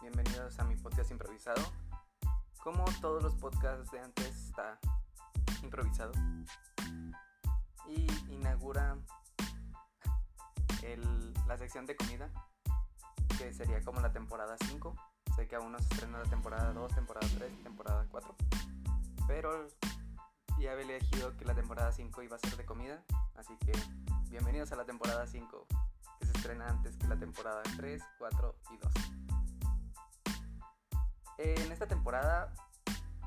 Bienvenidos a mi podcast improvisado. Como todos los podcasts de antes está improvisado. Y inaugura la sección de comida, que sería como la temporada 5. Sé que aún no se estrena la temporada 2, temporada 3, temporada 4. Pero ya había elegido que la temporada 5 iba a ser de comida. Así que bienvenidos a la temporada 5, que se estrena antes la temporada 3, 4 y 2. En esta temporada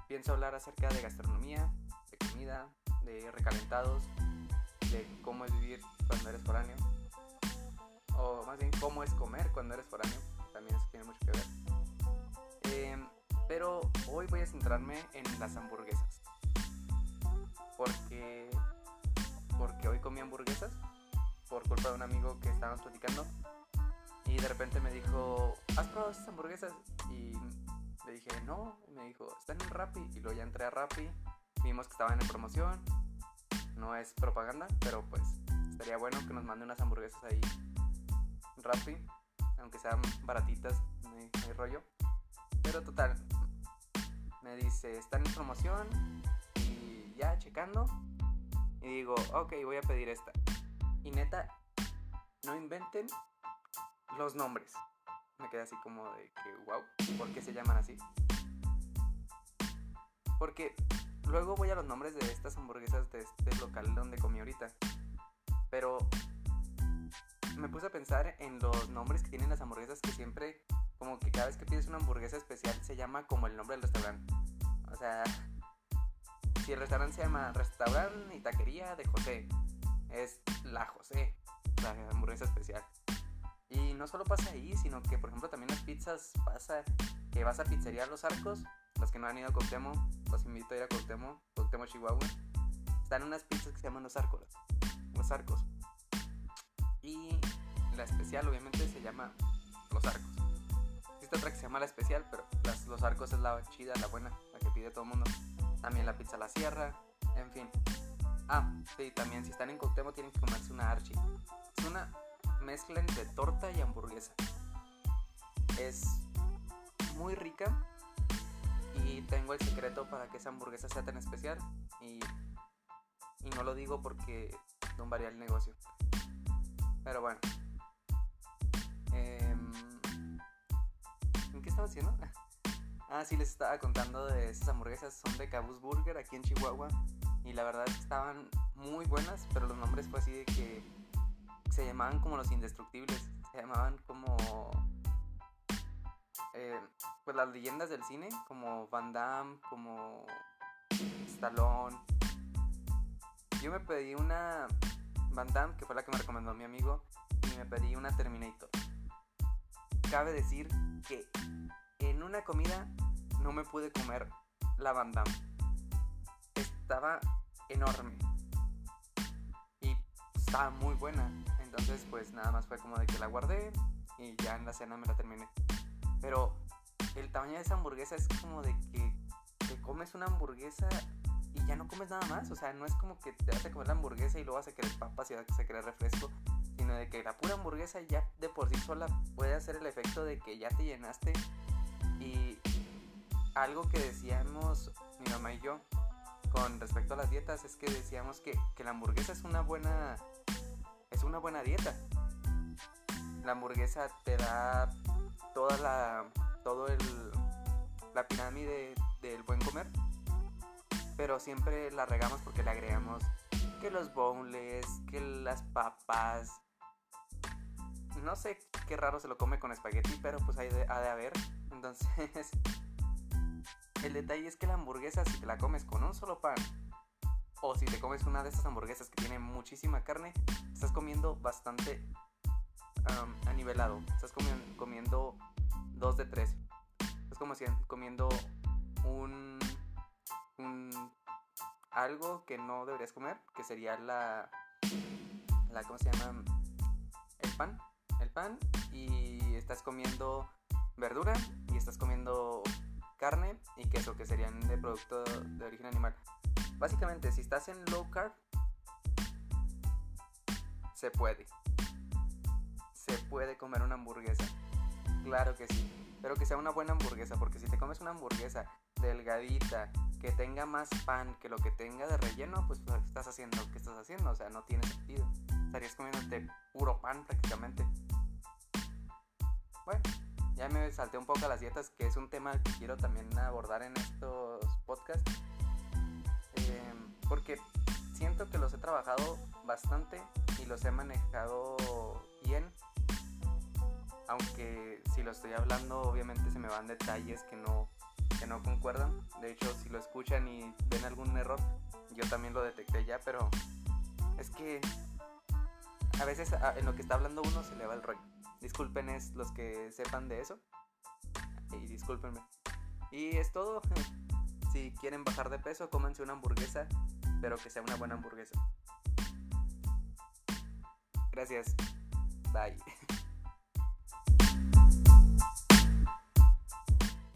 pienso hablar acerca de gastronomía, de comida, de recalentados, de cómo es vivir cuando eres foráneo, o más bien cómo es comer cuando eres foráneo, también eso tiene mucho que ver. Em, pero hoy voy a centrarme en las hamburguesas, porque, porque hoy comí hamburguesas por culpa de un amigo que estábamos platicando y de repente me dijo, ¿has probado estas hamburguesas? Y le dije, no, y me dijo, están en Rappi. Y luego ya entré a Rappi, vimos que estaban en promoción. No es propaganda, pero pues estaría bueno que nos mande unas hamburguesas ahí Rappi, aunque sean baratitas, no hay, no hay rollo. Pero total, me dice, están en promoción y ya checando. Y digo, ok, voy a pedir esta. Y neta, no inventen los nombres. Me quedé así como de que, wow, ¿por qué se llaman así? Porque luego voy a los nombres de estas hamburguesas de este local donde comí ahorita. Pero me puse a pensar en los nombres que tienen las hamburguesas que siempre, como que cada vez que pides una hamburguesa especial se llama como el nombre del restaurante. O sea, si el restaurante se llama Restaurante y Taquería de José, es la José, la hamburguesa especial. Y no solo pasa ahí, sino que por ejemplo también las pizzas pasa que vas a pizzería Los Arcos, los que no han ido a Cuauhtémoc, los invito a ir a Cuauhtémoc, Cuauhtémoc, Chihuahua. Están unas pizzas que se llaman Los Arcos, Los Arcos. Y la especial obviamente se llama Los Arcos. Existe otra que se llama la especial, pero las- Los Arcos es la chida, la buena, la que pide todo el mundo. También la pizza La Sierra, en fin. Ah, sí, también si están en Cuauhtémoc tienen que comerse una Archie. Es una mezcla entre torta y hamburguesa. Es muy rica y tengo el secreto para que esa hamburguesa sea tan especial y, y no lo digo porque tumbaría el negocio. Pero bueno. Em, ¿En qué estaba haciendo? Ah, sí, les estaba contando de esas hamburguesas. Son de Cabuz Burger aquí en Chihuahua. Y la verdad estaban muy buenas, pero los nombres fue así de que se llamaban como los indestructibles. Se llamaban como. eh, pues las leyendas del cine, como Van Damme, como Stallone. Yo me pedí una Van Damme, que fue la que me recomendó mi amigo, y me pedí una Terminator. Cabe decir que en una comida no me pude comer la Van Damme. Estaba enorme. Y estaba muy buena. Entonces pues nada más fue como de que la guardé y ya en la cena me la terminé. Pero el tamaño de esa hamburguesa es como de que te comes una hamburguesa y ya no comes nada más. O sea, no es como que te vas a comer la hamburguesa y luego vas a querer papas y vas a querer refresco. Sino de que la pura hamburguesa ya de por sí sola puede hacer el efecto de que ya te llenaste. Y algo que decíamos mi mamá y yo con respecto a las dietas es que decíamos que, que la hamburguesa es una buena una buena dieta. La hamburguesa te da toda la todo el la pirámide del buen comer, pero siempre la regamos porque le agregamos que los boneless, que las papas. No sé qué raro se lo come con espagueti, pero pues hay de, ha de haber. Entonces, el detalle es que la hamburguesa, si te la comes con un solo pan, o si te comes una de esas hamburguesas que tiene muchísima carne, estás comiendo bastante um, anivelado. Estás comi- comiendo dos de tres. Es como si comiendo un, un algo que no deberías comer, que sería la, la ¿cómo se llama? El pan, el pan y estás comiendo verdura y estás comiendo carne y queso, que serían de producto de origen animal. Básicamente, si estás en low carb, se puede. Se puede comer una hamburguesa. Claro que sí. Pero que sea una buena hamburguesa, porque si te comes una hamburguesa delgadita, que tenga más pan que lo que tenga de relleno, pues, pues estás haciendo, ¿qué estás haciendo? O sea, no tiene sentido. Estarías comiéndote puro pan prácticamente. Bueno, ya me salté un poco a las dietas, que es un tema que quiero también abordar en estos podcasts. Porque siento que los he trabajado bastante y los he manejado bien. Aunque si lo estoy hablando, obviamente se me van detalles que no, que no concuerdan. De hecho, si lo escuchan y ven algún error, yo también lo detecté ya, pero es que a veces en lo que está hablando uno se le va el rollo. Disculpen es los que sepan de eso. Y discúlpenme. Y es todo. Si quieren bajar de peso, cómanse una hamburguesa, pero que sea una buena hamburguesa. Gracias. Bye.